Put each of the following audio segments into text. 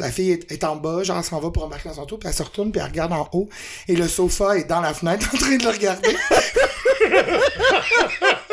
la fille est, en bas, genre, s'en va pour embarquer dans son tour, puis elle se retourne, puis elle regarde en haut, et le sofa est dans la fenêtre en train de le regarder.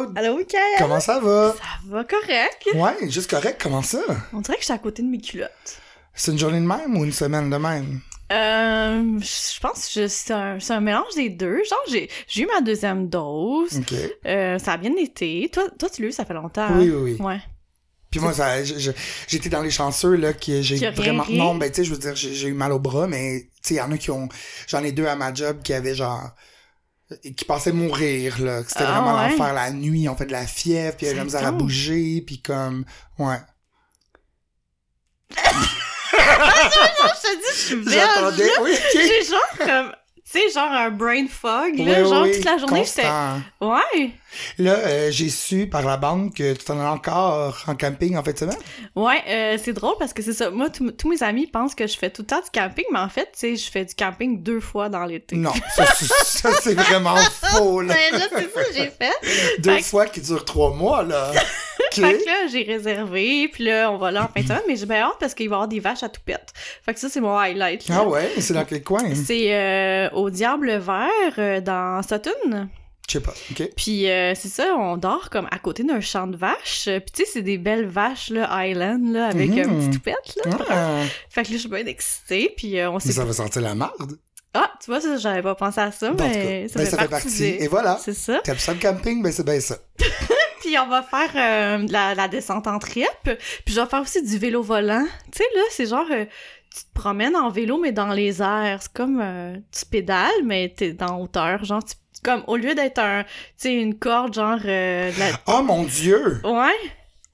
Marc-Claude? Allô? Comment ça va? Ça va correct? Ouais, juste correct, comment ça? On dirait que je suis à côté de mes culottes. C'est une journée de même ou une semaine de même? Euh, je pense que c'est un, mélange des deux. Genre, j'ai, eu ma deuxième dose. OK. Euh, ça a bien été. Toi, toi tu l'as eu, ça fait longtemps. Oui, oui, oui. Ouais. Puis moi, j'étais dans les chanceux, là, qui j'ai vraiment... ri. Non, ben, tu sais, je veux dire, j'ai eu mal au bras, mais, tu sais, il y en a qui ont... J'en ai deux à ma job qui avaient, genre... qui pensaient mourir, là. que C'était Ah, vraiment ouais? l'enfer la nuit. Ont fait de la fièvre, puis Ça misère à bouger, puis comme... Ouais. Non, je te dis, je suis belle. J'attendais... Oui. J'ai genre comme, tu sais, genre un brain fog, là. Oui, genre oui, toute la journée, j'étais. Ouais. Là, euh, j'ai su par la banque que tu t'en as encore en camping en fait de semaine. Ouais, euh, c'est drôle parce que c'est ça. Moi, tous mes amis pensent que je fais tout le temps du camping, mais en fait, tu sais, je fais du camping deux fois dans l'été. Non, ça, c'est- ça, c'est vraiment faux, là. Mais là, c'est ça que j'ai fait. Deux Fait que- fois qui durent trois mois, là. OK. Fait que là, j'ai réservé, puis là, on va là en fin de semaine, mais j'ai bien hâte parce qu'il va y avoir des vaches à tout pète. Fait que ça, c'est mon highlight. là. Ah ouais, c'est dans quel coin? C'est euh, au Diable Vert, dans Sutton. Je sais pas, OK. Puis euh, c'est ça, on dort comme à côté d'un champ de vaches. Euh, Puis tu sais, c'est des belles vaches, là, Highland, là, avec Mhm. un petit toupette, là. Ah, Fait que là, je suis bien excitée, puis euh, on mais s'est... ça va sentir la marde. Ah, tu vois, j'avais pas pensé à ça, mais ça, ben, fait, ça fait partie. partie. des- Et voilà. C'est ça. T'aimes ça le camping? Ben c'est bien ça. Puis on va faire euh, la, la descente en trip. Puis je vais faire aussi du vélo volant. Tu sais, là, c'est genre... euh, tu te promènes en vélo, mais dans les airs. C'est comme... euh, tu pédales, mais t'es dans hauteur. Genre, tu, comme au lieu d'être un... Une corde, genre... euh, la- Oh mon Dieu! Ouais.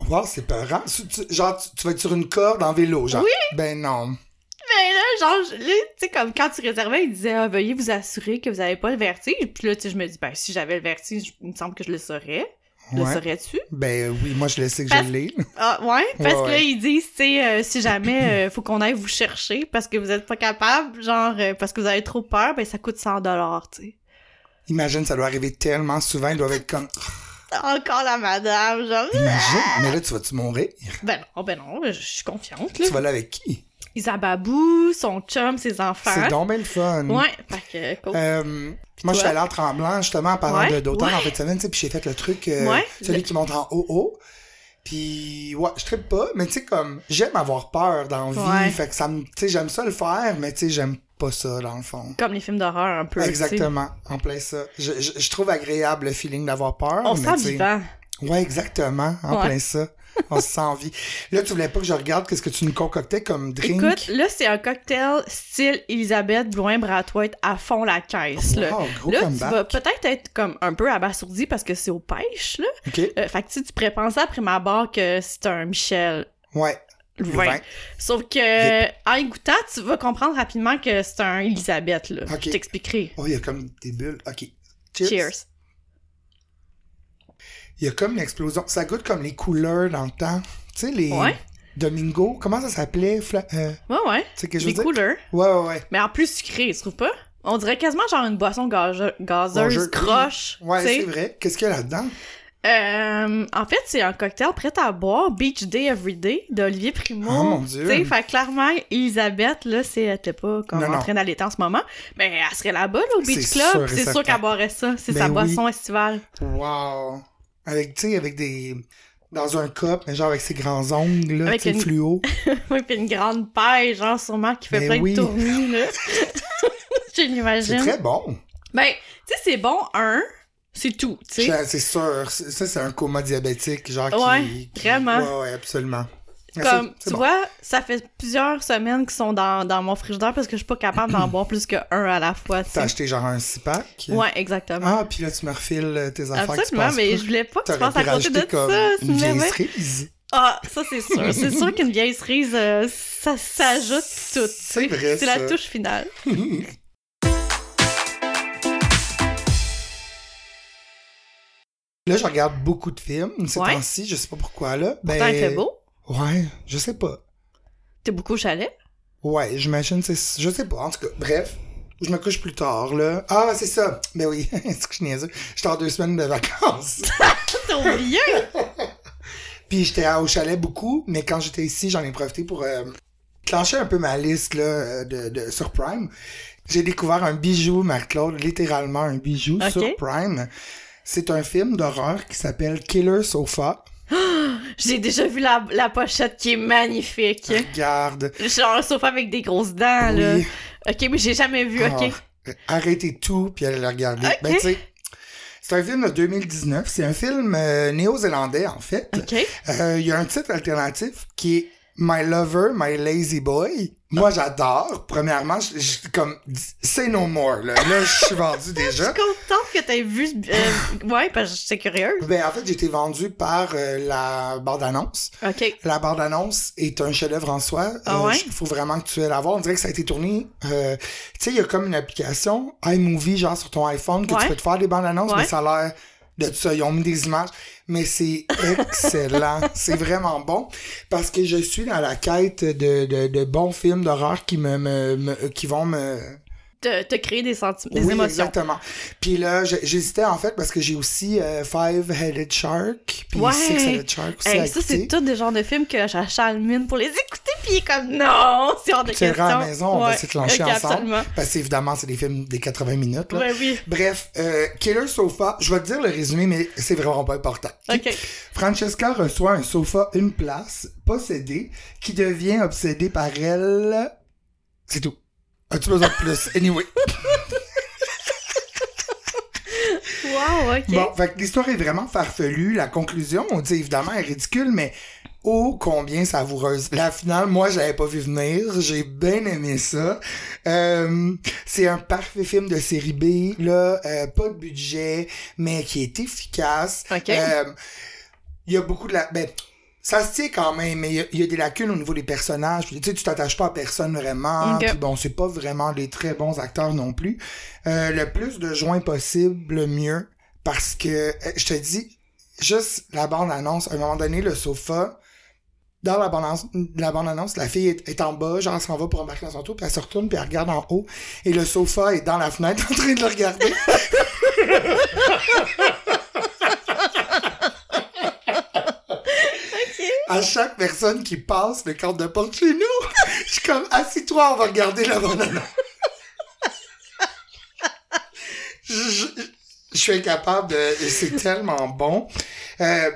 Wow, c'est peurant. Genre, tu, tu vas être sur une corde en vélo, genre. Oui. Ben non. Mais là, genre, tu sais, comme quand tu réservais, il disait ah, veuillez vous assurer que vous avez pas le vertige. Puis là, tu sais, je me dis, ben, si j'avais le vertige, il me semble que je le saurais. Le saurais-tu? Ben oui, moi je le sais que Parce- je l'ai. Ah, ouais, parce Ouais, que là, ils disent, tu sais, euh, si jamais euh, faut qu'on aille vous chercher parce que vous êtes pas capable, genre, euh, parce que vous avez trop peur, ben, ça coûte 100 dollars, tu sais. Imagine, ça doit arriver tellement souvent, ils doivent être comme... Encore la madame, genre. Imagine, mais là, tu vas-tu mourir? Ben non, ben non, je suis confiante, là. Tu vas là avec qui? Isababou, son chum, ses enfants. C'est donc bien le fun. Ouais, fait que, cool. Euh, moi, je suis allée en tremblant, justement, en parlant Ouais, de- d'automne ouais. en fait de semaine, tu sais, puis j'ai fait le truc, euh, Ouais. celui Le- qui monte en haut haut. Puis, ouais, je trippe pas, mais tu sais, comme, j'aime avoir peur dans la vie, fait que ça me, tu sais, j'aime ça le faire, mais tu sais, j'aime pas ça, dans le fond. Comme les films d'horreur, un peu. Exactement, en plein ça. Je, je, je trouve agréable le feeling d'avoir peur. On mais sent vivant. Ouais, exactement, en plein ça. On se sent en vie. Là, tu voulais pas que je regarde qu'est-ce que tu nous concoctais comme drink? Écoute, là, c'est un cocktail style Elisabeth Blouin-Brathwaite à fond la caisse, là. Gros Là, tu vas peut-être être comme un peu abasourdi parce que c'est aux pêches, là. Euh, fait que tu tu pourrais penser après ma barre que c'est un Michel ouais. vin. vin. Sauf que, en y goûtant, tu vas comprendre rapidement que c'est un Elisabeth, là. Je t'expliquerai. Oh, il y a comme des bulles. OK. Cheers. Cheers. Il y a comme une explosion. Ça goûte comme les couleurs dans le temps. Tu sais, les Ouais. Domingo. Comment ça s'appelait? Fla... Euh, Ouais, ouais. Les couleurs. Ouais, ouais, ouais. Mais en plus sucré, tu trouves pas? On dirait quasiment genre une boisson gaze- gazeuse, croche. Ouais, c'est vrai. Qu'est-ce qu'il y a là-dedans? Euh, en fait, c'est un cocktail prêt à boire, Beach Day Everyday, d'Olivier Primo. Oh, mon Dieu. Tu sais, fait clairement, Elisabeth, là, c'est, elle était pas comme Non, en train d'aller en ce moment, mais elle serait là-bas, là, au Beach Club. C'est sûr qu'elle boirait ça. C'est Ben sa oui. boisson estivale. Wow. Avec, tu sais, avec des... Dans un cup, mais genre avec ses grands ongles, là, Avec une- fluo. oui, puis une grande paille, genre, sûrement, qui fait Ben plein oui. de tournis, là. Je C'est très bon. Ben, tu sais, c'est bon, un, c'est tout, tu sais. C'est sûr. Ça, c'est un coma diabétique, genre Ouais, qui... qui- vraiment. Ouais, ouais, absolument. Mais Comme, tu bon. vois, ça fait plusieurs semaines qu'ils sont dans, dans mon frigidaire parce que je suis pas capable d'en boire plus qu'un à la fois, T'as acheté genre un six-pack? Ouais, exactement. Ah, puis là, tu me refiles euh, tes affaires que tu Absolument, mais je voulais pas que tu passes à côté de comme ça. c'est une vieille cerise. Ah, ça c'est sûr. C'est sûr qu'une vieille cerise, euh, ça s'ajoute tout. C'est vrai, C'est la touche finale. Là, je regarde beaucoup de films ces Ouais. temps-ci, je sais pas pourquoi, là. Ben, Pourtant, il fait beau. Ouais, je sais pas. T'es beaucoup au chalet? Ouais, j'imagine, c'est... Je sais pas, en tout cas, bref. Je me couche plus tard, là. Ah, c'est ça. Ben oui, c'est que je suis niaiseux. J'étais en deux semaines de vacances. T'as oublié? Puis j'étais au chalet beaucoup, mais quand j'étais ici, j'en ai profité pour euh, clencher un peu ma liste là, euh, de, de, sur Prime. J'ai découvert un bijou, Marc-Claude, littéralement un bijou sur Prime. C'est un film d'horreur qui s'appelle Killer Sofa. J'ai déjà vu la, la pochette qui est magnifique. Regarde. Genre un sofa avec des grosses dents, là. Ok, mais j'ai jamais vu, ok. Ah, arrêtez tout, puis allez le regarder. Ben, tu sais, c'est un film de 2019. C'est un film euh, néo-zélandais, en fait. Ok. Euh, Il y a un titre alternatif qui est My Lover, My Lazy Boy. Moi, j'adore. Premièrement, je, je- comme, say no more, là. Là, je suis vendu Je déjà. suis contente que t'aies vu. euh, ouais, parce que j'étais curieuse. Ben, en fait, j'ai été vendu par euh, la bande-annonce. Ok. La bande-annonce est un chef-d'œuvre en soi. Ah ouais? Il faut vraiment que tu ailles la voir. On dirait que ça a été tourné. euh, tu sais, il y a comme une application iMovie, genre sur ton iPhone, que Ouais. tu peux te faire des bandes-annonces, Ouais. mais ça a l'air de ça. Ils ont mis des images. Mais c'est excellent. c'est vraiment bon. Parce que je suis dans la quête de, de, de bons films d'horreur qui me, me, me- qui vont me, Te, te créer des sentiments, des oui, émotions. exactement. Puis là, j'hésitais en fait parce que j'ai aussi euh, Five-Headed Shark, puis Ouais. Six-Headed Shark aussi à Hey, ça, c'est tout des genres de films que j'achète le mine pour les écouter, puis il est comme non, c'est hors de Tu question. à la maison, on va s'éclencher ok, ensemble. Absolument. Parce que évidemment, c'est des films des 80 minutes. Là. Ouais, oui. Bref, euh, Killer Sofa, je vais te dire le résumé, mais c'est vraiment pas important. Ok? Francesca reçoit un sofa, une place, possédé, qui devient obsédé par elle. C'est tout. As-tu besoin de plus? Anyway. Wow, ok. Bon, fait que l'histoire est vraiment farfelue. La conclusion, on dit évidemment, est ridicule, mais oh combien savoureuse. La finale, moi, j'avais pas vu venir. J'ai bien aimé ça. Euh, c'est un parfait film de série B, là, euh, pas de budget, mais qui est efficace. Ok. Euh, Il y a beaucoup de la... Ben, ça se tient quand même, mais il y a- il y, a des lacunes au niveau des personnages. Puis, tu sais, tu t'attaches pas à personne vraiment. Puis bon, c'est pas vraiment des très bons acteurs non plus. Euh, le plus de joints possible, le mieux. Parce que, euh, je te dis, juste la bande-annonce, à un moment donné, le sofa, dans la bande-annonce, la, bande-annonce, la fille est, est en bas, genre elle s'en va pour embarquer dans son tour, puis elle se retourne, puis elle regarde en haut, et le sofa est dans la fenêtre en train de le regarder. À chaque personne qui passe le cadre de porte chez nous, je suis comme, assis-toi, on va regarder la bande-annonce. je, je- je suis incapable de... C'est tellement bon. Euh,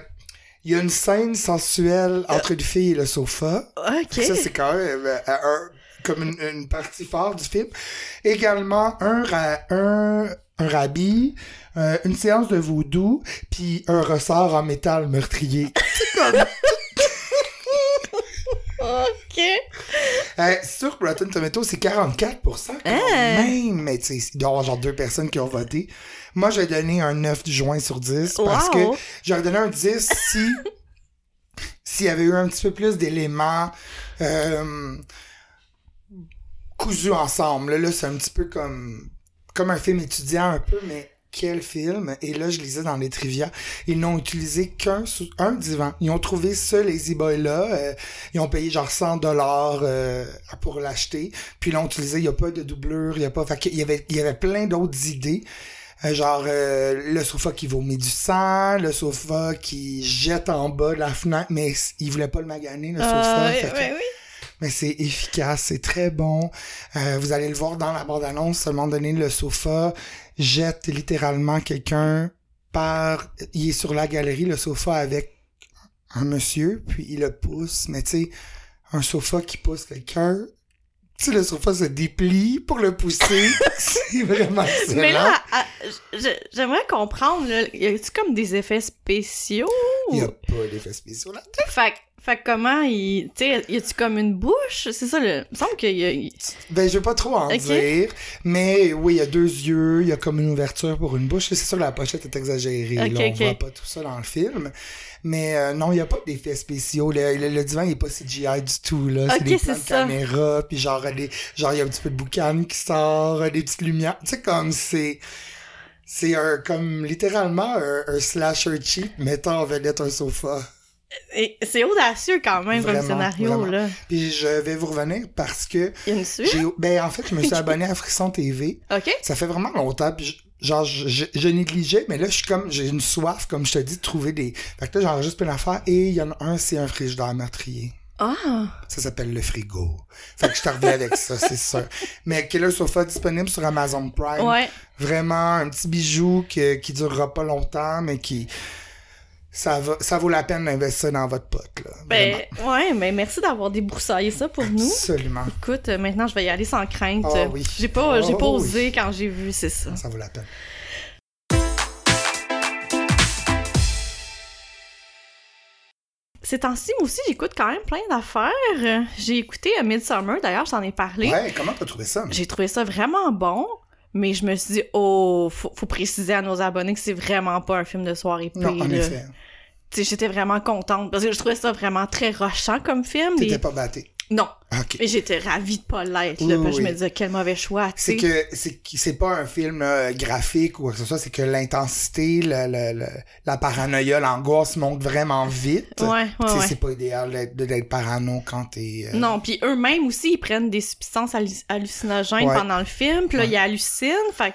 Il y a une scène sensuelle entre une fille et le sofa. Ok. Ça, c'est quand même euh, un- comme une, une partie forte du film. Également, un, un, un rabbi, euh, une séance de voodoo, puis un ressort en métal meurtrier. C'est comme... Ok. Euh, sur Rotten Tomatoes, c'est 44% quand Hein? même. Mais tu sais, il doit y avoir genre deux personnes qui ont voté. Moi, j'ai donné un 9 du juin sur 10 parce que j'aurais donné un 10 si s'il y avait eu un petit peu plus d'éléments euh, cousus ensemble. Là, là, c'est un petit peu comme comme un film étudiant un peu, mais quel film. Et là, je lisais dans les trivia, ils n'ont utilisé qu'un un divan. Ils ont trouvé ce Lazy Boy là. euh, ils ont payé genre 100 dollars euh, pour l'acheter. Puis ils l'ont utilisé. Il n'y a pas de doublure. Il y a pas. Fait qu'il y avait, il y avait plein d'autres idées. Euh, genre euh, le sofa qui vomit du sang, le sofa qui jette en bas de la fenêtre, mais il voulait pas le maganer, le sofa. Fait que- ouais, oui. mais c'est efficace, c'est très bon. Euh, vous allez le voir dans la bande-annonce, à un moment donné, le sofa jette littéralement quelqu'un par... Il est sur la galerie, le sofa, avec un monsieur, puis il le pousse. Mais tu sais, un sofa qui pousse quelqu'un... Tu sais, le sofa se déplie pour le pousser. c'est vraiment excellent. Mais là, j'aimerais comprendre, là, y a-tu comme des effets spéciaux? Il y a pas d'effets spéciaux là. Fait, que- fait comment il. Tu sais, y a-tu comme une bouche? C'est ça, le. Il me semble qu'il y a. Ben, je vais pas trop en dire, mais oui, il y a deux yeux, il y a comme une ouverture pour une bouche. C'est sûr la pochette est exagérée, là, on voit pas tout ça dans le film. Mais euh, non, il y a pas d'effets spéciaux. Le, le- le divan, il est pas CGI du tout, là. Ok, c'est des plans de caméra, puis genre, des, genre, il y a un petit peu de boucan qui sort, euh, des petites lumières. Tu sais, comme c'est... C'est un, comme, littéralement, un, un slasher cheap mettant en vedette un sofa. et C'est audacieux quand même comme Vraiment, scénario, vraiment. là. Puis je vais vous revenir parce que Il y a une suite? j'ai... Ben, en fait, je me suis abonné à Frisson TV. Ok. Ça fait vraiment longtemps, puis je- genre, je, je, je négligeais, mais là, je suis comme, j'ai une soif, comme je te dis, de trouver des... Fait que là, j'enregistre plein d'affaires, et il y en a un, c'est un frigidaire meurtrier. Ah! Ça s'appelle le frigo. Fait que je te reviens avec ça, c'est sûr. Mais Killer Sofa disponible sur Amazon Prime. Ouais. Vraiment un petit bijou que, qui durera pas longtemps, mais qui... Ça, va, ça vaut la peine d'investir dans votre pote, là. Ben, ouais, mais merci d'avoir débroussaillé ça pour nous. Absolument. Écoute, euh, maintenant, je vais y aller sans crainte. Ah oui. J'ai pas, j'ai Ah pas oui. osé quand j'ai vu, c'est ça. Ça vaut la peine. Ces temps-ci, moi aussi, j'écoute quand même plein d'affaires. J'ai écouté Midsummer, d'ailleurs, je t'en ai parlé. Ouais, comment t'as trouvé ça? J'ai trouvé ça vraiment bon, mais je me suis dit, oh, faut, faut préciser à nos abonnés que c'est vraiment pas un film de soirée P. Non, en effet. J'étais vraiment contente parce que je trouvais ça vraiment très rushant comme film. T'étais pas batté. Non, mais j'étais ravie de pas l'être. Oui, parce que oui. je me disais, quel mauvais choix. C'est que c'est pas un film là, graphique ou quoi que ce soit, c'est que l'intensité, la paranoïa, l'angoisse monte vraiment vite. Ouais, Tu sais, ouais, ouais. C'est pas idéal d'être parano quand t'es. euh, Non, puis eux-mêmes aussi, ils prennent des substances hallu- hallucinogènes Ouais. pendant le film, puis là, ils hallucinent, fait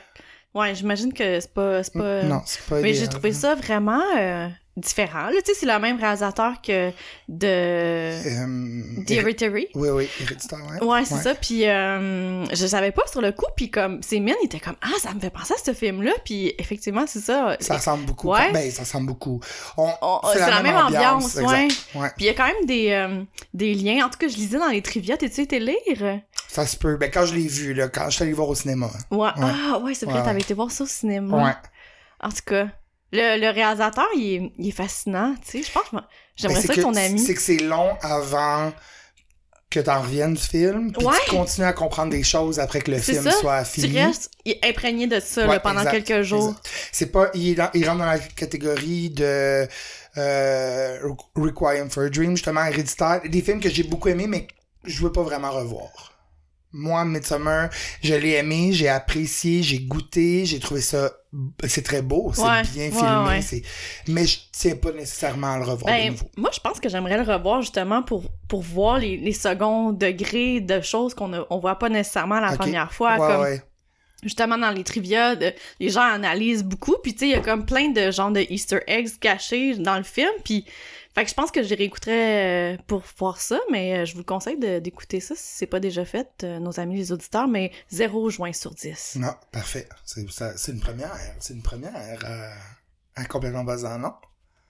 ouais, j'imagine que c'est pas... c'est pas... Non, c'est pas Mais idéal. j'ai trouvé ça vraiment euh, différent. Là, tu sais, c'est le même réalisateur que de Euh, The Hereditary. Oui, oui, héréditaire, ouais. Ouais, c'est ça. Puis euh, je savais pas sur le coup. Puis comme, ses mines étaient comme, ah, ça me fait penser à ce film-là. Puis effectivement, c'est ça. Ça ressemble beaucoup. Ouais. Ben, ça ressemble beaucoup. On- On- c'est la même ambiance, ouais. ouais. Puis il y a quand même des, euh, des liens. En tout cas, je lisais dans les trivia. T'es-tu été lire? Ça se peut. Ben, quand je l'ai vu, là, quand je suis allé voir au cinéma. Ouais. Ah, ouais, c'est vrai, Ouais, t'avais ouais. été voir ça au cinéma. Ouais. En tout cas, le, le réalisateur, il est, il est fascinant. Tu sais, je pense que j'aimerais Ben, ça que- ton ami. C'est que c'est long avant que t'en reviennes du film. Puis Ouais. tu continues à comprendre des choses après que le film ça. soit Tu fini. restes imprégné de ça Ouais, là, pendant exact, quelques jours. C'est pas, il, est dans- il rentre dans la catégorie de euh, Requiem for a Dream, justement, héréditaire. Des films que j'ai beaucoup aimés, mais je veux pas vraiment revoir. Moi, Midsummer, je l'ai aimé, j'ai apprécié, j'ai goûté, j'ai trouvé ça, c'est très beau, c'est Ouais, bien filmé, ouais. mais je tiens pas nécessairement à le revoir de Ben, nouveau. moi, je pense que j'aimerais le revoir justement pour, pour voir les, les seconds degrés de choses qu'on ne on voit pas nécessairement la première fois. Comme justement dans les trivia, de- les gens analysent beaucoup, puis tu sais, il y a comme plein de genres de Easter eggs cachés dans le film, puis fait que je pense que je réécouterais euh, pour voir ça, mais euh, je vous conseille de- d'écouter ça si c'est pas déjà fait, euh, nos amis les auditeurs, mais 0 juin sur 10. Non, parfait. C'est, une première, c'est une première, euh, à complètement basant, non?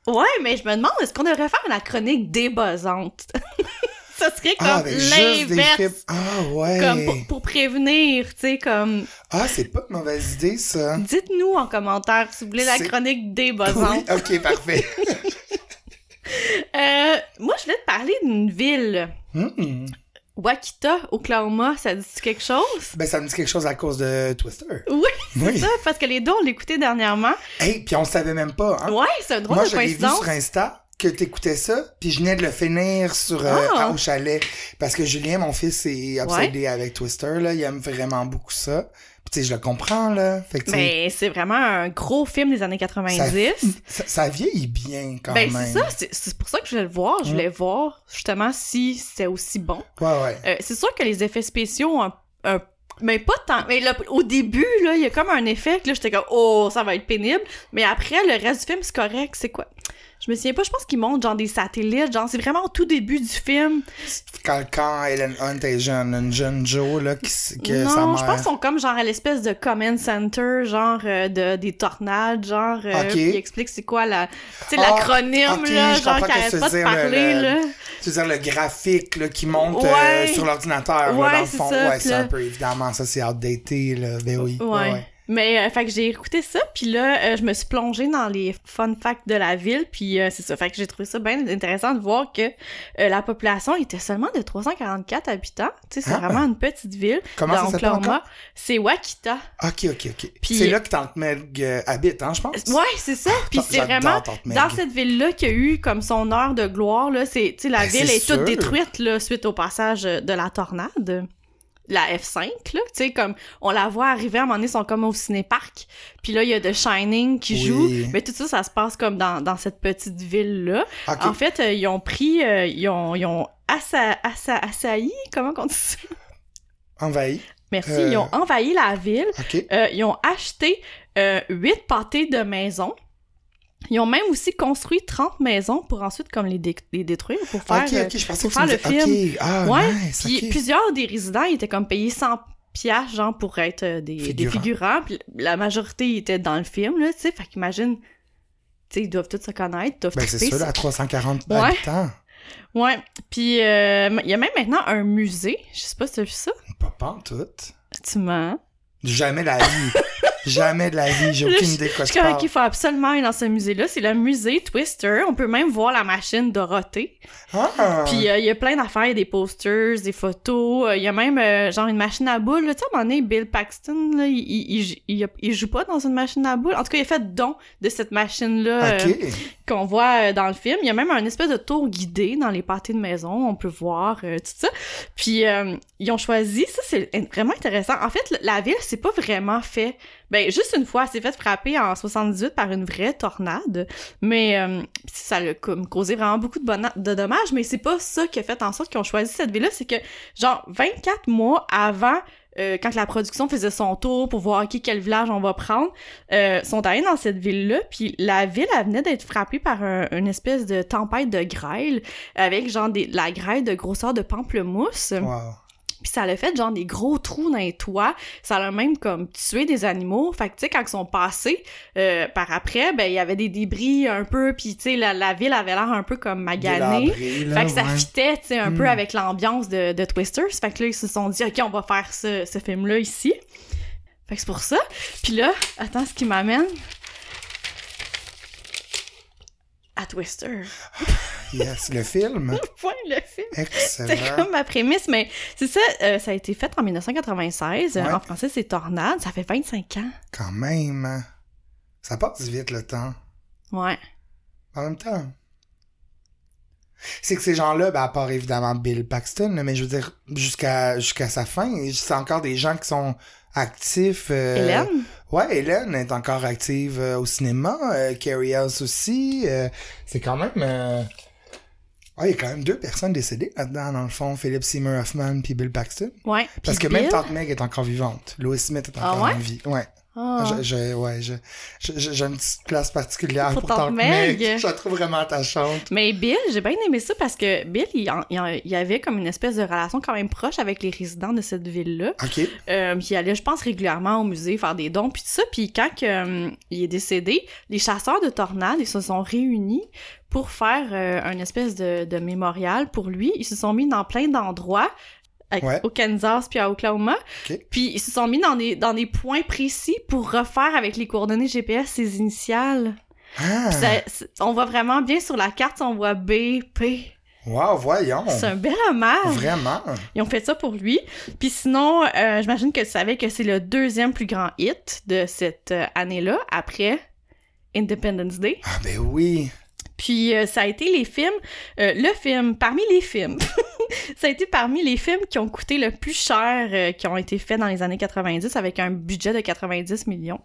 Ouais, mais je me demande, est-ce qu'on devrait faire la chronique débuzzante? ça serait comme Ah, des l'inverse. Ah, ouais. Comme pour, pour prévenir, tu sais, comme... Ah, c'est pas une mauvaise idée, ça. Dites-nous en commentaire si vous voulez la chronique Oui, débuzzante. ok, parfait. Euh, moi, je voulais te parler d'une ville. Hmm. Wakita, Oklahoma, ça dit quelque chose? Ben, ça me dit quelque chose à cause de Twister. Oui, Oui. ça, parce que les deux, on l'écoutait dernièrement. Hey, puis on savait même pas, hein. Ouais, c'est un drôle Moi, de je l'ai vu coïncidence. sur Insta que t'écoutais ça, puis je venais de le finir sur euh, Ah. au chalet. Parce que Julien, mon fils, est obsédé avec Twister, là. Il aime vraiment beaucoup ça. Puis tu sais, je le comprends, là. Fait que, Mais c'est vraiment un gros film des années 90. ça, ça vieillit bien, quand Ben, même. c'est ça, c'est- pour ça que je voulais le voir. Je Mm. voulais voir, justement, si c'était aussi bon. Ouais, ouais. Euh, c'est sûr que les effets spéciaux ont un, un- mais pas tant. Mais là, au début, là, il y a comme un effet que là, j'étais comme, oh, ça va être pénible. Mais après, le reste du film, c'est correct. C'est quoi? Je me souviens pas, je pense qu'ils montrent genre des satellites. Genre, c'est vraiment au tout début du film. Quand, quand Ellen Hunt est jeune, une jeune Joe, là, qui, que sa non, mère... je pense qu'ils sont comme genre à l'espèce de command center, genre euh, de, des tornades, genre. euh. Puis ils expliquent c'est quoi la. Ah, l'acronyme, ok, là, genre qui arrête pas de parler, le- là. Tu veux dire le graphique là, qui monte Ouais. euh, sur l'ordinateur, là, dans le fond. ça, ouais, c'est un peu, évidemment, ça c'est outdated, là. Ben oui. Ouais. ouais. Mais, euh, fait que j'ai écouté ça, puis là, euh, je me suis plongée dans les fun facts de la ville, puis euh, c'est ça. Fait que j'ai trouvé ça bien intéressant de voir que euh, la population était seulement de 344 habitants. Tu sais, c'est Ah. vraiment une petite ville. Comment dans ça s'appelle? C'est Wakita. Ok, ok, ok. C'est là que Tante Meg euh, habite, hein, je pense? Ouais, c'est ça. Puis c'est vraiment dans cette ville-là qu'il y a eu comme son heure de gloire. Là, c'est, tu sais, la Ben, ville c'est est toute détruite là, suite au passage de la tornade. La F5, là, tu sais, comme on la voit arriver à un moment donné, ils sont comme au cinéparc. Puis là, il y a The Shining qui Oui. joue. Mais tout ça, ça se passe comme dans, dans cette petite ville-là. En fait, euh, ils ont pris, euh, ils ont, ils ont assa, assa, assailli, comment on dit ça? Envahi. Merci, Euh. ils ont envahi la ville. Ils ont acheté euh, 8 pâtés de maisons. Ils ont même aussi construit 30 maisons pour ensuite comme les, dé- les détruire pour faire... ok, euh, ok, je pour faire le disais- Ok, ah, Ouais, nice, Puis plusieurs des résidents étaient comme payés 100 piastres, genre, pour être euh, des, des Figurants. Puis la majorité était dans le film, là, tu sais. Fait qu'imagine, tu sais, ils doivent tous se connaître, doivent Ben, c'est ça, là, à 340 Ouais. habitants. Ouais. Puis euh, il y a même maintenant un musée. Je sais pas si tu as vu ça. Pas pantoute. Tu mens. Jamais la vie. Jamais de la vie. J'ai aucune idée de quoi Je parle. qu'il faut absolument aller dans ce musée-là. C'est le musée Twister. On peut même voir la machine Dorothée. Ah! Puis euh, il y a plein d'affaires, des posters, des photos. euh, Il y a même euh, genre une machine à boules. Tu sais, à un moment donné, Bill Paxton, là, il, il, il, il- il joue pas dans une machine à boules. En tout cas, il a fait don de cette machine-là euh, qu'on voit dans le film. Il y a même un espèce de tour guidé dans les pâtés de maison. On peut voir tout ça. Puis ils ont choisi, ça c'est vraiment intéressant. En fait, la ville, c'est pas vraiment fait. Ben, juste une fois, elle s'est fait frapper en 78 par une vraie tornade. Mais euh, ça a comme causé vraiment beaucoup de, dommages. Mais c'est pas ça qui a fait en sorte qu'ils ont choisi cette ville-là. C'est que, genre, 24 mois avant euh, quand la production faisait son tour pour voir ok quel village on va prendre, euh, sont allés dans cette ville-là, puis la ville elle venait d'être frappée par un- une espèce de tempête de grêle avec genre des, la grêle de grosseur de pamplemousse. Puis ça l'a fait genre des gros trous dans les toits. Ça l'a même comme tué des animaux. Fait que tu sais, quand ils sont passés euh, par après, ben il y avait des débris un peu, puis tu sais, la, la ville avait l'air un peu comme maganée. Là, Fait que ça ouais. fitait, tu sais, un Hmm. peu avec l'ambiance de, de Twisters. Fait que là, ils se sont dit, OK, on va faire ce, ce film-là ici. Fait que c'est pour ça. Puis là, attends, ce qui m'amène à Twister. Yes, le film. Point le film. Excellent. comme ma prémisse, mais c'est ça, euh, ça a été fait en 1996. Ouais. En français, c'est Tornade. Ça fait 25 ans. Quand même. hein. Ça passe vite le temps. Ouais. En même temps. C'est que ces gens-là, ben, à part évidemment Bill Paxton, mais je veux dire, jusqu'à jusqu'à sa fin, c'est encore des gens qui sont actifs. euh, Hélène? Ouais, Hélène est encore active euh, au cinéma. euh, Carrie House aussi. c'est quand même. Ouais, il y a quand même deux personnes décédées là-dedans, dans le fond. Philip Seymour Hoffman puis Bill Paxton. Ouais. Parce que même Tante Meg est encore vivante. Lois Smith est Ah encore ouais? en vie. Ouais. Ah. Ouais, j'ai une petite place particulière Pour Meg. Meg. Je la trouve vraiment attachante. Mais Bill, j'ai bien aimé ça parce que Bill, il, en- il en- il avait comme une espèce de relation quand même proche avec les résidents de cette ville-là. OK. Euh, puis il allait, je pense, régulièrement au musée faire des dons, puis tout ça. Puis quand euh, il est décédé, les chasseurs de tornades, ils se sont réunis pour faire euh, un espèce de, de mémorial pour lui. Ils se sont mis dans plein d'endroits. À- Ouais. Au Kansas puis à Oklahoma. Ok. Puis ils se sont mis dans des, dans des points précis pour refaire avec les coordonnées GPS ses initiales. Ah! Ça- on voit vraiment bien sur la carte, on voit B, P. Wow, voyons. C'est un bel hommage. Vraiment. Ils ont fait ça pour lui. Puis sinon, euh, j'imagine que tu savais que c'est le deuxième plus grand hit de cette euh, année-là, après Independence Day. Ah, ben oui. Puis euh, ça a été les films, euh, le film, parmi les films, ça a été parmi les films qui ont coûté le plus cher, euh, qui ont été faits dans les années 90, avec un budget de 90 millions.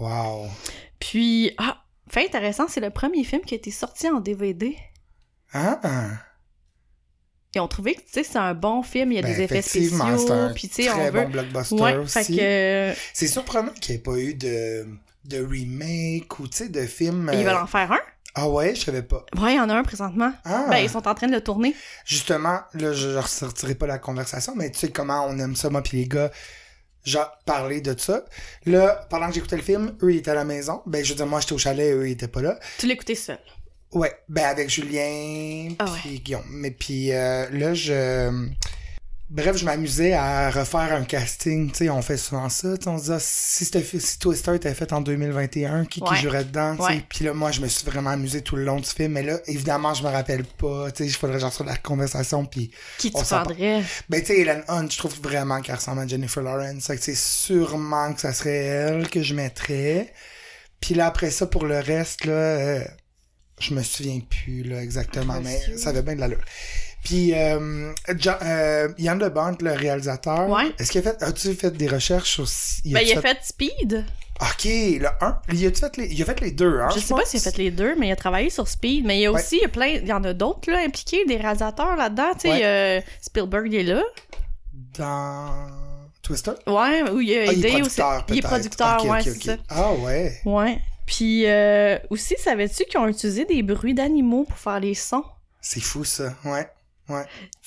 Wow. Puis, ah, fait intéressant, c'est le premier film qui a été sorti en DVD. Ah! Ils ont trouvé que, tu sais, c'est un bon film, il y a Ben, des effets effectivement, c'est spéciaux, un puis très on veut... bon blockbuster Ouais, aussi. que... C'est surprenant qu'il n'y ait pas eu de, de remake ou, de film... Ils euh, veulent en faire un? Ah ouais, je savais pas. Ouais, il y en a un présentement. Ah! Ben, ils sont en train de le tourner. Justement, là, je ne ressortirai pas la conversation, mais tu sais comment on aime ça, moi puis les gars, genre, parler de ça. Là, pendant que j'écoutais le film, eux, ils étaient à la maison. Ben, je veux dire, moi, j'étais au chalet, eux, ils étaient pas là. Tu l'écoutais seul. Ouais, ben avec Julien Ah puis Guillaume. Mais puis euh, là, je Bref, je m'amusais à refaire un casting, tu sais, on fait souvent ça, on se dit, ah, si, si Twister était fait en 2021, qui, qui jouerait dedans, Ouais. puis là, moi, je me suis vraiment amusé tout le long du film, mais là, évidemment, je me rappelle pas, tu sais, il faudrait genre sur la conversation, puis Qui tu prendrais? ben, tu sais, Helen Hunt, je trouve vraiment qu'elle ressemble à Jennifer Lawrence. Fait que c'est sûrement que ça serait elle que je mettrais. Puis là, après ça, pour le reste, là, euh, je me souviens plus, là, exactement, mais ça avait bien de l'allure. Puis, euh, euh, Yann LeBont, le réalisateur, Ouais. est-ce qu'il a fait, as-tu fait des recherches sur... si- Ben, il a fait Speed. Ok, le 1, il a fait les, il a fait les deux, hein, je sais pas s'il a fait les deux, mais il a travaillé sur Speed. Mais il y a Ouais. aussi il y a plein. Il y en a d'autres là, impliqués, des réalisateurs là-dedans. Tu sais, Ouais. euh, Spielberg il est là. Dans Twister? Ouais, ou il a Ah, il est aidé aussi. producteur, Il est producteur, ouais, c'est ça. Ah ouais. Ouais. Puis euh, aussi, savais-tu qu'ils ont utilisé des bruits d'animaux pour faire les sons? C'est fou, ça. Ouais. Ouais.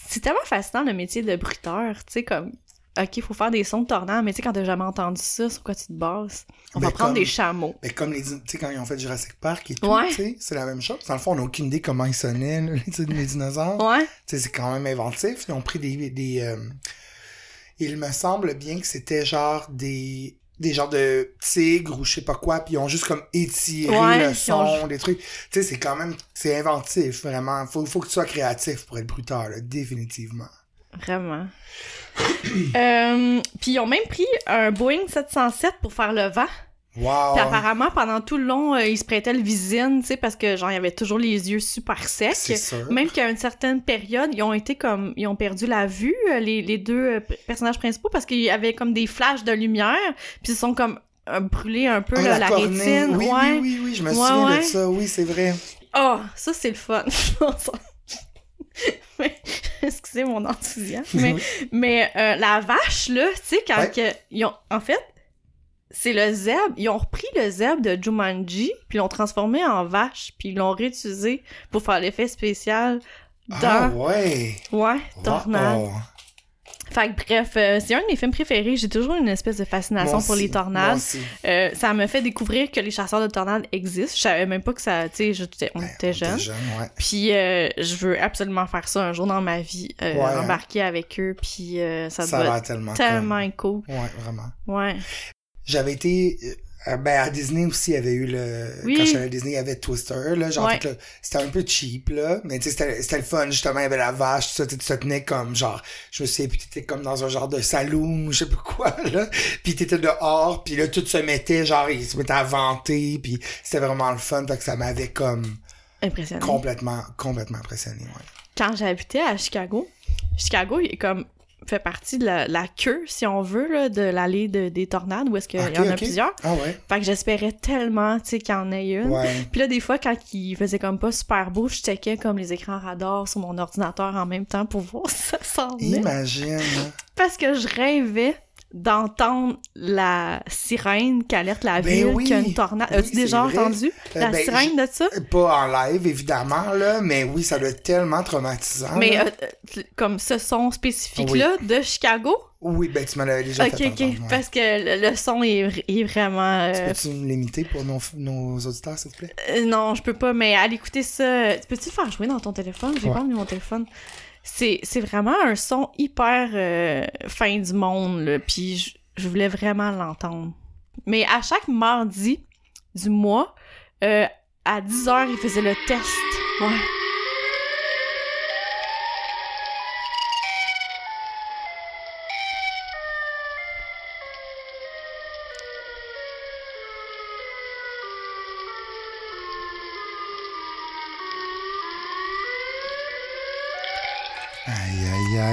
C'est tellement fascinant le métier de bruiteur, tu sais, comme. Ok, il faut faire des sons de tornade, mais tu sais, quand t'as jamais entendu ça, sur quoi tu te bases? On Ben, va prendre comme- des chameaux. Mais comme les, tu sais, quand ils ont fait Jurassic Park et tout, Ouais. tu sais, c'est la même chose. Dans le fond, on n'a aucune idée comment ils sonnaient, là, les dinosaures. Ouais. Tu sais, c'est quand même inventif. Ils ont pris des, des, euh, il me semble bien que c'était genre des, des genres de tigres ou je sais pas quoi, puis ils ont juste comme étiré Ouais, le son, ont- des trucs. Tu sais, c'est quand même, c'est inventif, vraiment. Faut, faut que tu sois créatif pour être bruteur, là, définitivement. Vraiment. euh, puis ils ont même pris un Boeing 707 pour faire le vent. Wow. Puis apparemment, pendant tout le long, euh, ils se prêtaient le visine, tu sais, parce que genre, il y avait toujours les yeux super secs. sûr. Même qu'à une certaine période, ils ont été comme, ils ont perdu la vue, euh, les, les deux euh, personnages principaux, parce qu'il y avait comme des flashs de lumière, puis ils sont comme euh, brûlés un peu Ah, là, la, cornée. rétine. Oui, ouais. oui, oui, oui, je me Ouais, souviens ouais. de ça. Oui, c'est vrai. Oh, ça c'est le fun. Mais- Excusez mon enthousiasme. Mais, euh, la vache, là, tu sais, quand Ouais. que- ils ont. En fait, c'est le zèbre. Ils ont repris le zèbre de Jumanji, puis l'ont transformé en vache, puis ils l'ont réutilisé pour faire l'effet spécial Ah, dans. ouais. Ouais, tornade. Wow. Fait que bref, euh, c'est un de mes films préférés. J'ai toujours une espèce de fascination Moi pour les tornades. Euh, ça me fait découvrir que les chasseurs de tornades existent. Je savais même pas que ça. Tu sais, on Ben, était jeunes. jeune, ouais. Puis euh, je veux absolument faire ça un jour dans ma vie, Ouais, embarquer avec eux, puis ça, Ça doit être tellement tellement cool. cool. Ouais, vraiment. Ouais. J'avais été euh, ben à Disney aussi il y avait eu le Oui. quand j'allais à Disney il y avait Twister là genre Ouais. c'était un peu cheap là mais tu sais c'était le fun justement il y avait la vache tout ça tu te tenais comme genre je me souviens puis t'étais comme dans un genre de saloon je sais pas quoi là puis t'étais dehors puis là tout se mettait genre il se mettait à vanter puis c'était vraiment le fun fait que ça m'avait comme Impressionnant. complètement complètement impressionné ouais. Quand j'habitais à Chicago, Chicago il est comme fait partie de la, la queue, si on veut, là, de l'allée de- des tornades, où est-ce qu'il y en a plusieurs. ah ouais. Fait que j'espérais tellement, tu sais, qu'il y en ait une. ouais. Puis là, des fois, quand il faisait comme pas super beau, je checkais comme les écrans radars sur mon ordinateur en même temps pour voir si ça s'en imagine. Parce que je rêvais d'entendre la sirène qui alerte la Ben ville oui. qu'il y a une tornade. Oui, As-tu déjà vrai. entendu Euh, la ben, sirène de ça? pas en live évidemment là mais oui ça doit être tellement traumatisant Mais euh, euh, comme ce son spécifique-là de Chicago? Oui, ben tu m'en avais déjà ok, fait ok. ouais. Parce que le, le son est, vr- est vraiment... Tu euh, Peux-tu me l'imiter pour nos, nos auditeurs, s'il te plaît? euh, non, je peux pas, mais allez écouter ça. Peux-tu le faire jouer dans ton téléphone? J'ai Ouais. pas mis mon téléphone. C'est c'est vraiment un son hyper euh, fin du monde, là, puis je- je voulais vraiment l'entendre. Mais à chaque mardi du mois, euh, à 10h, il faisait le test. Ouais.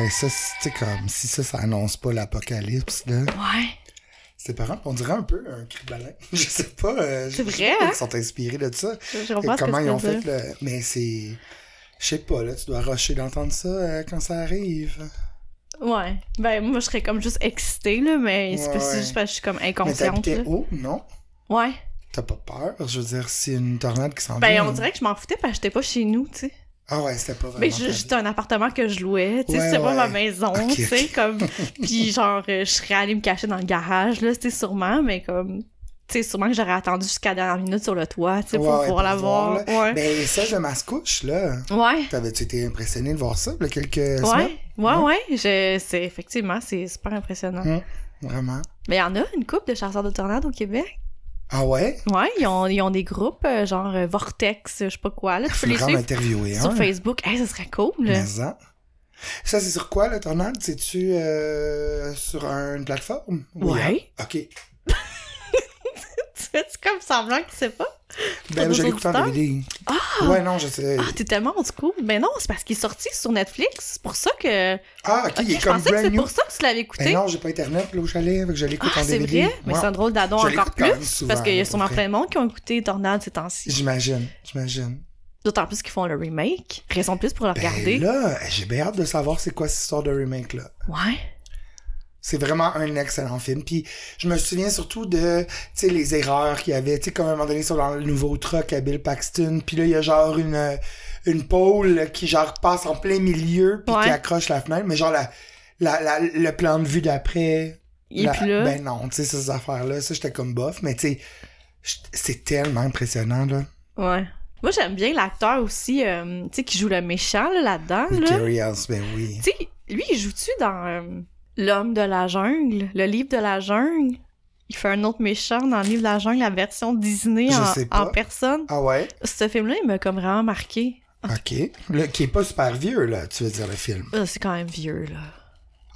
Aïe, aïe. Ça, c'est comme si ça, ça annonce pas l'apocalypse, là. Ouais. C'est parent, on dirait un peu un cri de baleine. Je sais pas. euh, C'est vrai, hein? Ils sont inspirés de ça. Je Et comment ils ont fait le. Mais c'est. Je sais pas, là. Tu dois rusher d'entendre ça euh, quand ça arrive. Ouais. Ben, moi, je serais comme juste excitée, là, mais c'est Ouais, ouais. juste parce que je suis comme Mais inconsciente. là. haut, non? Ouais. T'as pas peur? Je veux dire, c'est une tornade qui s'en Ben, vient. on dirait que je m'en foutais parce que j'étais pas chez nous, tu sais. Ah ouais, c'était pas vraiment. Ta c'était un appartement que je louais, tu sais, Ouais, c'était pas ma maison, tu sais, comme... Puis genre, euh, je serais allée me cacher dans le garage, là, c'était sûrement, mais comme... Tu sais, sûrement que j'aurais attendu jusqu'à la dernière minute sur le toit, tu sais, pour Ouais, pouvoir la voir, là. Ouais. Ben, celle de Mascouche, là. Ouais. T'avais-tu été impressionné de voir ça, a quelques Ouais. semaines? Ouais, Ouais. ouais, je- c'est effectivement, c'est super impressionnant. Hum, vraiment. Mais il y en a une couple de chasseurs de tornades au Québec. Ah ouais? Ouais, ils ont, ils ont des groupes, euh, genre euh, Vortex, je sais pas quoi, là. Tu peux les suivre interviewer sur un. Facebook. Hey, ça serait cool. Mais ça. Ça, c'est sur quoi, le tornade? C'est-tu euh, sur une plateforme? Oui, Ouais. hein? OK. Tu fais-tu comme semblant que tu sais pas? Ben, je l'écoute en? DVD. Ah! Ouais, non, je sais. Ah, t'es tellement old school. Ben non, c'est parce qu'il est sorti sur Netflix. C'est pour ça que. Ah, OK, il est comme brand c'est pour ça que tu l'avais écouté. Ben non, j'ai pas Internet, là, où j'allais, fait que je l'écoute ah, en c'est DVD. vrai? Mais c'est un drôle d'adon encore plus. souvent, parce qu'il y a sûrement plein de monde qui ont écouté Tornade ces temps-ci. J'imagine, j'imagine. D'autant plus qu'ils font le remake. Raison de plus pour le Ben regarder. là, j'ai bien hâte de savoir c'est quoi cette histoire de remake-là. Ouais. C'est vraiment un excellent film. Puis je me souviens surtout de, tu sais, les erreurs qu'il y avait. Tu sais, comme à un moment donné, sur dans le nouveau truck à Bill Paxton. Puis là, il y a genre une, une pôle qui genre passe en plein milieu puis Ouais. qui accroche la fenêtre. Mais genre la, la, la- le plan de vue d'après. La- là. Ben non, tu sais, ces affaires-là, ça, j'étais comme bof. Mais tu sais, c'est tellement impressionnant, là. Ouais. Moi, j'aime bien l'acteur aussi, euh, tu sais, qui joue le méchant là, là-dedans. Là. House, ben oui. Tu sais, lui, il joue-tu dans euh, L'homme de la jungle, le livre de la jungle? Il fait un autre méchant dans le livre de la jungle, la version Disney en personne. Ah ouais? Ce film-là, il m'a comme vraiment marqué. OK. Le, qui est pas super vieux, là, tu veux dire, le film. Ah, c'est quand même vieux, là.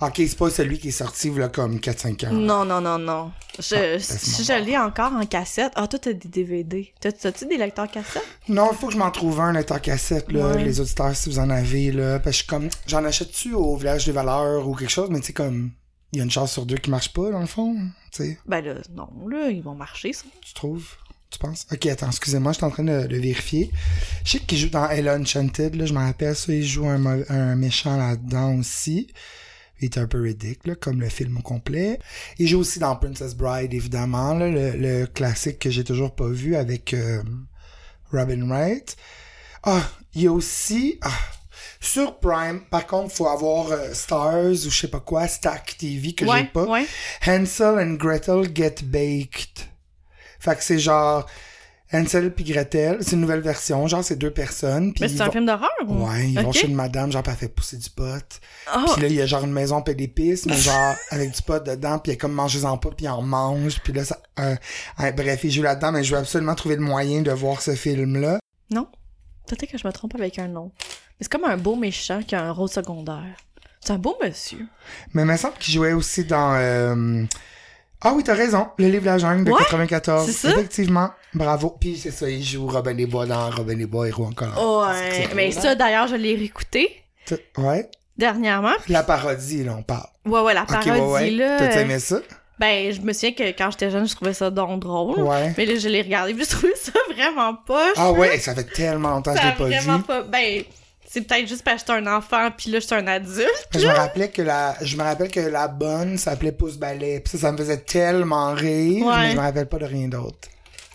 OK, c'est pas celui qui est sorti, là, comme 4-5 ans. Non, non, non, non. Je, Ah, si laisse-moi je l'ai encore en cassette. Ah, toi, t'as des DVD. T'as- T'as-tu des lecteurs cassette? Non, il faut que je m'en trouve un, lecteur cassette, là, Ouais. les auditeurs, si vous en avez, là. Parce que je suis comme, j'en achète-tu au village des valeurs ou quelque chose, mais tu sais, comme, il y a une chance sur deux qui marche pas, dans le fond, sais, Ben là, non, là, ils vont marcher, ça. tu trouves? Tu penses? Ok, attends, excusez-moi, je suis en train de, de vérifier. Je sais qu'il joue dans Ella Enchanted, là, je me rappelle ça, il joue un, un méchant là-dedans aussi. Est un peu ridicule, là, comme le film au complet. Il joue aussi dans Princess Bride, évidemment, là, le, le classique que j'ai toujours pas vu avec euh, Robin Wright. Ah, il y a aussi... Ah, sur Prime, par contre, faut avoir euh, Stars ou je sais pas quoi, Stack TV que j'ai ouais, pas. ouais. Hansel and Gretel Get Baked. Fait que c'est genre Hansel puis Gretel, c'est une nouvelle version, genre c'est deux personnes puis Mais ils c'est un vont- film d'horreur? ou- Ouais, ils vont chez une madame, genre, elle fait pousser du pot. Ah, Puis là, il y a genre une maison d'épices, mais genre avec du pot dedans, puis elle est comme mangez-en pas, puis elle en mange. Puis là, ça, euh, bref, il joue là-dedans, mais je veux absolument trouver le moyen de voir ce film-là. non? Peut-être que je me trompe avec un nom. Mais c'est comme un beau méchant qui a un rôle secondaire. C'est un beau monsieur. Mais il me semble qu'il jouait aussi dans... euh, Ah oui, t'as raison, Le Livre de la jungle de Ouais, 94. c'est ça. Effectivement, bravo. Puis c'est ça, il joue Robin des Bois dans Robin des Bois, Héros en colère. Ouais. Mais ça, d'ailleurs, je l'ai réécouté Ouais. dernièrement. La parodie, là, on parle. Ouais, ouais, la Ok, parodie, ouais, ouais. là. T'as euh, aimé ça? Ben, je me souviens que quand j'étais jeune, je trouvais ça donc drôle. Ouais. Mais là, je l'ai regardé, puis je trouvais ça vraiment poche. Ah ouais, ça fait tellement longtemps que je l'ai pas vraiment vu. pas. Ben, c'est peut-être juste parce que j'étais un enfant, puis là, j'étais un adulte. Je me rappelais que la, je me rappelle que la bonne s'appelait Pouce Ballet. Puis ça, ça me faisait tellement rire, Ouais. mais je me rappelle pas de rien d'autre.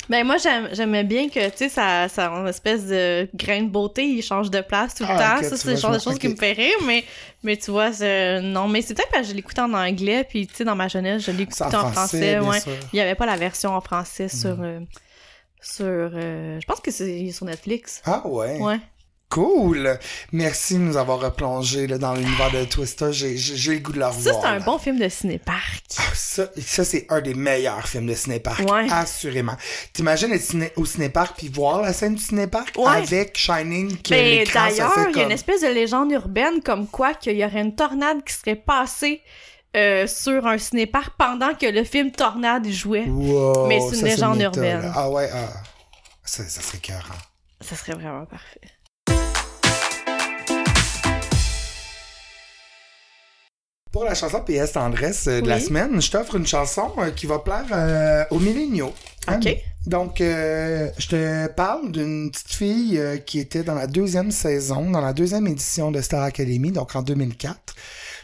Ben, moi, j'aimais bien que, tu sais, ça, ça a une espèce de grain de beauté, il change de place tout le Ah, temps. ça, c'est le genre de choses qui me fait rire, mais, mais tu vois, non. Mais c'est peut-être parce que je l'écoutais en anglais, puis, tu sais, dans ma jeunesse, je l'écoutais en français, ouais. sûr. Il y avait pas la version en français sur. euh, sur. euh, je pense que c'est sur Netflix. Ah ouais. Ouais. Cool. Merci de nous avoir replongé là, dans l'univers de Twister. J'ai, le goût de le Ça, revoir. c'est un là. bon film de ciné-parc. Ah, Ça, ça c'est un des meilleurs films de cinépark. Ouais. Assurément. T'imagines être ciné- au cinépark puis voir la scène du cinépark Ouais. avec Shining que Ben, ça d'ailleurs, il y a une espèce de légende urbaine comme quoi qu'il y aurait une tornade qui serait passée euh, sur un cinéparc pendant que le film Tornade jouait. Wow, Mais c'est une ça, légende urbaine. Ah ouais, ah. Ça, ça serait cœur. Ça serait vraiment parfait. Pour la chanson PS Tendresse euh, de la semaine, je t'offre une chanson euh, qui va plaire euh, aux milléniaux. Hein? Ok. Donc, euh, je te parle d'une petite fille euh, qui était dans la deuxième saison, dans la deuxième édition de Star Academy, donc en 2004.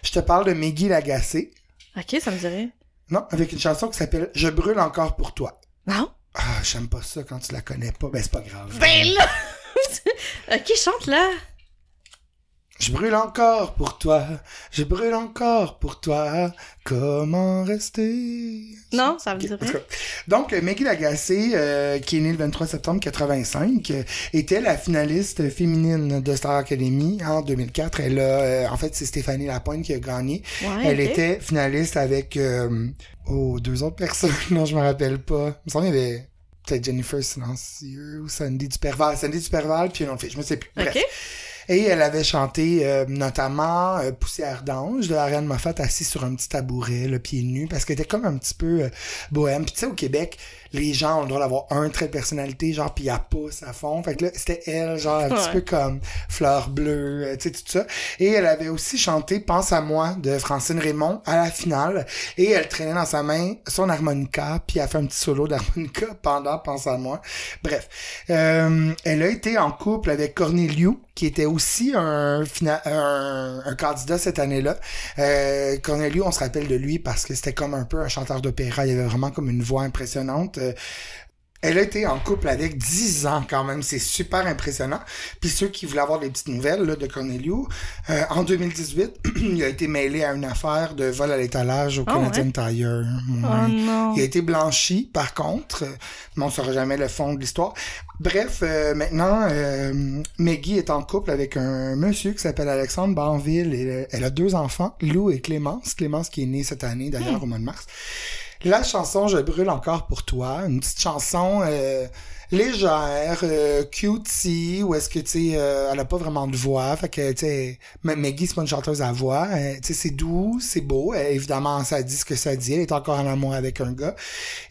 Je te parle de Meggy Lagacé. Ok, ça me dirait. Non, avec une chanson qui s'appelle Je brûle encore pour toi. Non? Ah, j'aime pas ça quand tu la connais pas. Ben, c'est pas grave. Ben là! ok, chante là! Je brûle encore pour toi. Je brûle encore pour toi. Comment rester? Non, ça me Ok, dit en tout rien. cas. Donc, Maggie Lagacé, euh, qui est née le 23 septembre 85, euh, était la finaliste féminine de Star Academy en 2004. Elle a, euh, en fait, c'est Stéphanie Lapointe qui a gagné. Ouais, Elle était finaliste avec, euh, oh, deux autres personnes. non, je me rappelle pas. Il me semble qu'il y avait peut-être Jennifer Silencieux ou Sandy Duperval. Sandy Duperval, puis une autre fille, je me sais plus. Bref. Et elle avait chanté euh, notamment euh, Poussière d'ange de Ariane Moffat assise sur un petit tabouret, le pied nu, parce qu'elle était comme un petit peu euh, bohème. Puis tu sais, au Québec, les gens ont le droit d'avoir un trait de personnalité, genre, puis elle pousse à fond. Fait que là, c'était elle, genre, un petit peu comme Fleur Bleue, euh, tu sais, tout ça. Et elle avait aussi chanté Pense à moi de Francine Raymond à la finale. Et elle traînait dans sa main son harmonica, puis elle a fait un petit solo d'harmonica pendant Pense à moi. Bref. Euh, elle a été en couple avec Corneliu, qui était aussi un, un, un candidat cette année-là. Euh, Corneliu, on se rappelle de lui parce que c'était comme un peu un chanteur d'opéra. Il avait vraiment comme une voix impressionnante. Euh, elle a été en couple avec 10 ans quand même, c'est super impressionnant. Puis ceux qui voulaient avoir des petites nouvelles là, de Corneliu, euh, en 2018, il a été mêlé à une affaire de vol à l'étalage au Ah Canadian Tire. Oh. Il a été blanchi, par contre, euh, mais on ne saura jamais le fond de l'histoire. Bref, euh, maintenant, euh, Maggie est en couple avec un monsieur qui s'appelle Alexandre Banville. Et, elle a deux enfants, Lou et Clémence. Clémence qui est née cette année, d'ailleurs, au mois de mars. La chanson Je brûle encore pour toi, une petite chanson euh, légère, euh, cutie, où est-ce que, tu sais, euh, elle a pas vraiment de voix, fait que, tu sais, Ma- Maggie, c'est pas une chanteuse à voix, euh, tu sais, c'est doux, c'est beau, euh, évidemment, ça dit ce que ça dit, elle est encore en amour avec un gars.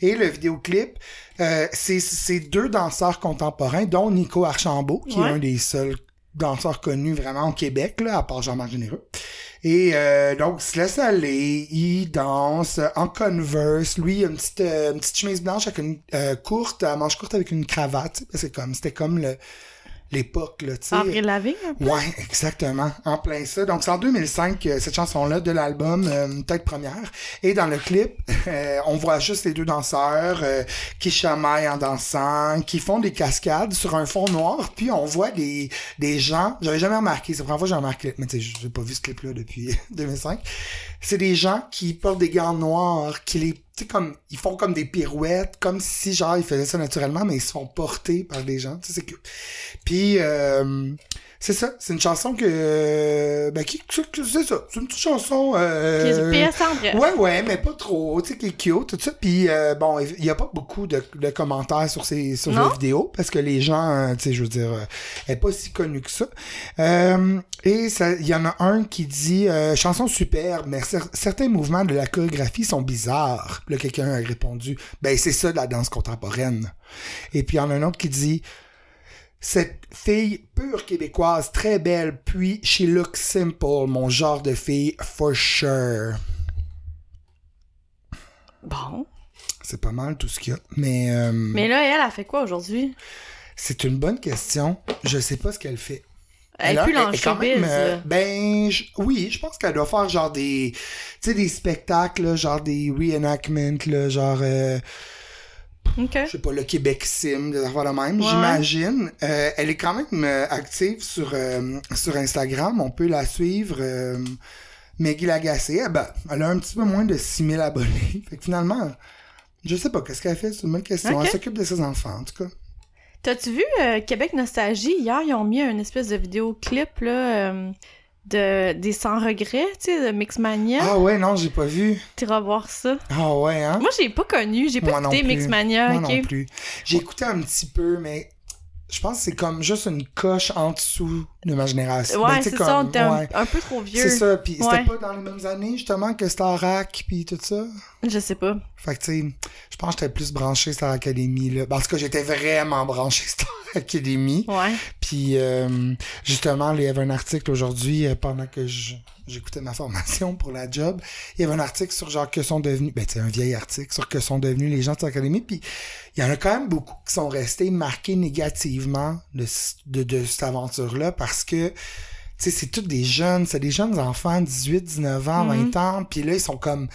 Et le vidéoclip, euh, c'est c'est deux danseurs contemporains, dont Nico Archambault, qui Ouais. est un des seuls danseurs connus vraiment au Québec, là, à part Jean-Marc Généreux. Et euh, donc, il se laisse aller, il danse en Converse. Lui, il a une petite, euh, une petite chemise blanche avec une euh, courte, à manche courte avec une cravate. parce que comme c'était comme le l'époque, là, tu sais. Avril Lavigne? Ouais, exactement. En plein ça. Donc, c'est en 2005, euh, cette chanson-là de l'album euh, Tête Première. Et dans le clip, euh, on voit juste les deux danseurs euh, qui chamaillent en dansant, qui font des cascades sur un fond noir. Puis, on voit des, des gens... J'avais jamais remarqué. C'est la première fois que j'ai remarqué. Mais tu sais, j'ai pas vu ce clip-là depuis 2005. C'est des gens qui portent des gants noirs, qui les... Tu sais, comme... Ils font comme des pirouettes, comme si, genre, ils faisaient ça naturellement, mais ils se font porter par des gens. Tu sais, c'est que... Puis, euh, c'est ça. C'est une chanson que... Ben, qui, c'est ça. C'est une petite chanson... Qui Euh, est PS André. Ouais, ouais, mais pas trop, tu sais, qui est cute, tout ça. Puis, euh, bon, il y a pas beaucoup de, de commentaires sur ces sur Non? la vidéo, parce que les gens, euh, tu sais, je veux dire, euh, elle est pas si connue que ça. Euh, et ça- il y en a un qui dit, euh, chanson superbe, mais cer- certains mouvements de la chorégraphie sont bizarres. Là, quelqu'un a répondu, ben, c'est ça de la danse contemporaine. Et puis, il y en a un autre qui dit, cette fille pure québécoise, très belle, puis she looks simple, mon genre de fille, for sure. Bon. C'est pas mal tout ce qu'il y a. Mais, euh, Mais là, elle a fait quoi aujourd'hui? c'est une bonne question. Je sais pas ce qu'elle fait. Elle est plus dans le showbiz, même, euh, ben, je- oui, je pense qu'elle doit faire genre des, tu sais, des spectacles, genre des reenactments, genre, euh, OK. je sais pas, le Québec Sim, des affaires de même, Ouais. j'imagine. Euh, elle est quand même euh, active sur, euh, sur Instagram. On peut la suivre. Maggie Lagacé, eh ben, elle a un petit peu moins de 6000 abonnés. Fait que finalement, je sais pas qu'est-ce qu'elle fait, c'est une bonne question. Elle s'occupe de ses enfants, en tout cas. T'as-tu vu Québec Nostalgie? Hier, ils ont mis un espèce de vidéoclip, là, de, des sans regrets, tu sais, de Mixmania. Ah ouais, non, j'ai pas vu. T'iras voir ça. Ah ouais, hein? Moi, j'ai pas connu, j'ai pas Moi non écouté plus. Mixmania, Moi non plus. J'ai écouté un petit peu, mais je pense que c'est comme juste une coche en dessous de ma génération. Ouais, Ben, c'est ça, on était un, ouais. un peu trop vieux. C'est ça, puis Ouais. c'était pas dans les mêmes années, justement, que Starac, puis tout ça? Je sais pas. Fait que, tu sais, je pense que j'étais plus branché Star Academy, là. Parce que j'étais vraiment branché Star Academy. Ouais. Puis, euh, justement, il y avait un article aujourd'hui, euh, pendant que j'écoutais ma formation pour la job, il y avait un article sur genre que sont devenus, ben, tu sais, un vieil article sur que sont devenus les gens de Star Academy. Puis, il y en a quand même beaucoup qui sont restés marqués négativement de, de, de cette aventure-là parce que, tu sais, c'est tous des jeunes, c'est des jeunes enfants, 18, 19 ans, Mhm. 20 ans, puis là, ils sont comme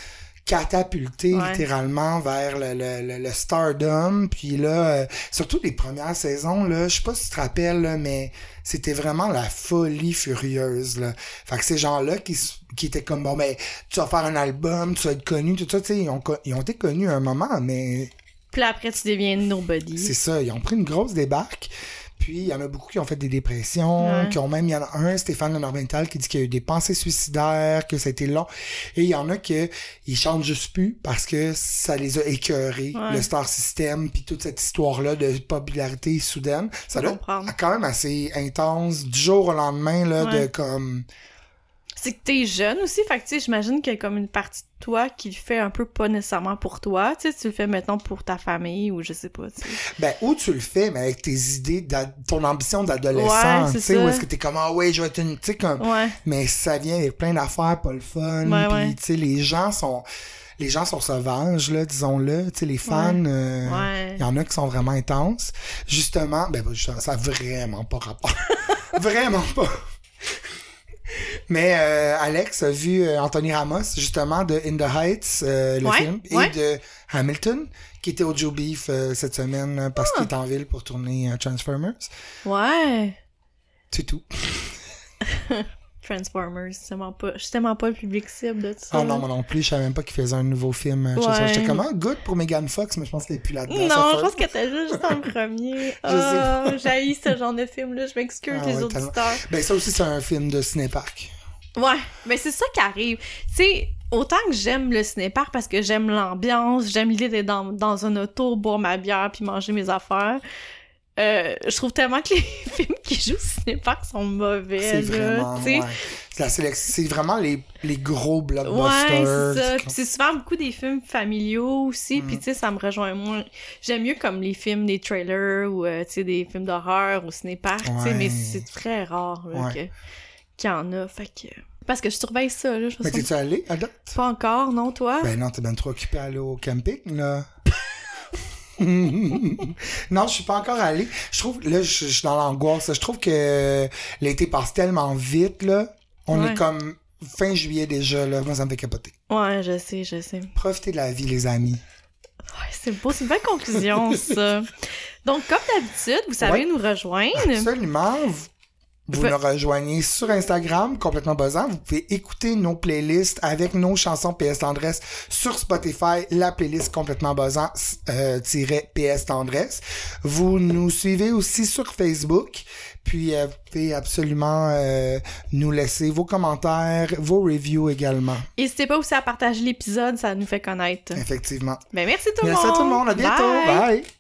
catapulté Ouais. littéralement vers le, le, le, le stardom. Puis là, euh, surtout les premières saisons, là, je sais pas si tu te rappelles, là, mais c'était vraiment la folie furieuse. Là. Fait que ces gens-là qui, qui étaient comme bon ben tu vas faire un album, tu vas être connu, tout ça, tu sais, ils ont, ils ont été connus un moment, mais Puis après, tu deviens nobody. c'est ça, ils ont pris une grosse débarque. Puis il y en a beaucoup qui ont fait des dépressions, Ouais. qui ont même, il y en a un, Stéphane Lenormental, qui dit qu'il y a eu des pensées suicidaires, que ça a été long. Et il y en a que ils chantent juste plus parce que ça les a écœurés, Ouais. le star system, puis toute cette histoire-là de popularité soudaine. Ça doit être quand même assez intense du jour au lendemain, là, de comme... C'est que t'es jeune aussi, fait que tu sais, j'imagine qu'il y a comme une partie de toi qui le fait un peu pas nécessairement pour toi, tu sais, tu le fais maintenant pour ta famille ou je sais pas, tu sais. Ben, où tu le fais, mais avec tes idées, d'ad- ton ambition d'adolescent, Ouais, tu sais, où est-ce que t'es comme, ah ouais, je vais être une, tu sais, comme... Ouais, mais ça vient avec plein d'affaires pas le fun Ouais, puis ouais. tu sais les gens sont les gens sont sauvages là disons-le tu sais les fans euh, ouais. il y en a qui sont vraiment intenses justement ben pas justement, ça a vraiment pas rapport vraiment pas mais euh, Alex a vu euh, Anthony Ramos justement de In the Heights euh, le Ouais, film et de Hamilton qui était au Joe Beef euh, cette semaine parce qu'il est en ville pour tourner Transformers Ouais. c'est tout Transformers, je suis tellement pas le public cible de ça. Ah non, moi non plus, je savais même pas qu'il faisait un nouveau film. Ouais. J'étais comme, ah, good pour Megan Fox, mais je pense qu'elle est plus là-dedans. Non, je pense que t'as juste le premier. Oh, j'haïs ce genre de film-là, je m'excuse Ah les ouais, auditeurs. Ben, ça aussi, c'est un film de cinépark. Ouais, mais c'est ça qui arrive. Tu sais, autant que j'aime le cinépark parce que j'aime l'ambiance, j'aime l'idée d'être dans, dans un auto, boire ma bière puis manger mes affaires. euh, je trouve tellement que les films qui jouent au cinépark sont mauvais. C'est vraiment, ouais. C'est vraiment les, les gros Ouais, blockbusters. Puis c'est souvent beaucoup des films familiaux aussi. Mm. Puis tu sais, ça me rejoint moins. J'aime mieux comme les films des trailers ou euh, tu sais des films d'horreur au cinépark. tu sais, Ouais. mais c'est très rare là, Ouais. que- qu'il y en a. Fait que parce que je surveille ça là. Je Mais t'es-tu allé à date? pas encore, non toi? Ben non, t'es bien trop occupé à aller au camping, là. non, je suis pas encore allé. Je trouve, là, je je suis dans l'angoisse. Je trouve que l'été passe tellement vite, là. On Ouais. est comme fin juillet déjà, là. Moi, ça me fait capoter. Ouais, je sais, je sais. Profitez de la vie, les amis. Ouais, c'est beau, c'est une belle conclusion ça. Donc comme d'habitude, vous savez Ouais. nous rejoindre. Absolument. Vous, vous nous rejoignez sur Instagram, complètement buzzant. Vous pouvez écouter nos playlists avec nos chansons PS Tendresse sur Spotify, la playlist complètement buzzant euh, PS Tendresse. Vous nous suivez aussi sur Facebook. Puis euh, vous pouvez absolument euh, nous laisser vos commentaires, vos reviews également. N'hésitez pas aussi à partager l'épisode, ça nous fait connaître. Effectivement. Ben merci tout le Merci monde. à tout le monde. À bientôt. Bye. Bye.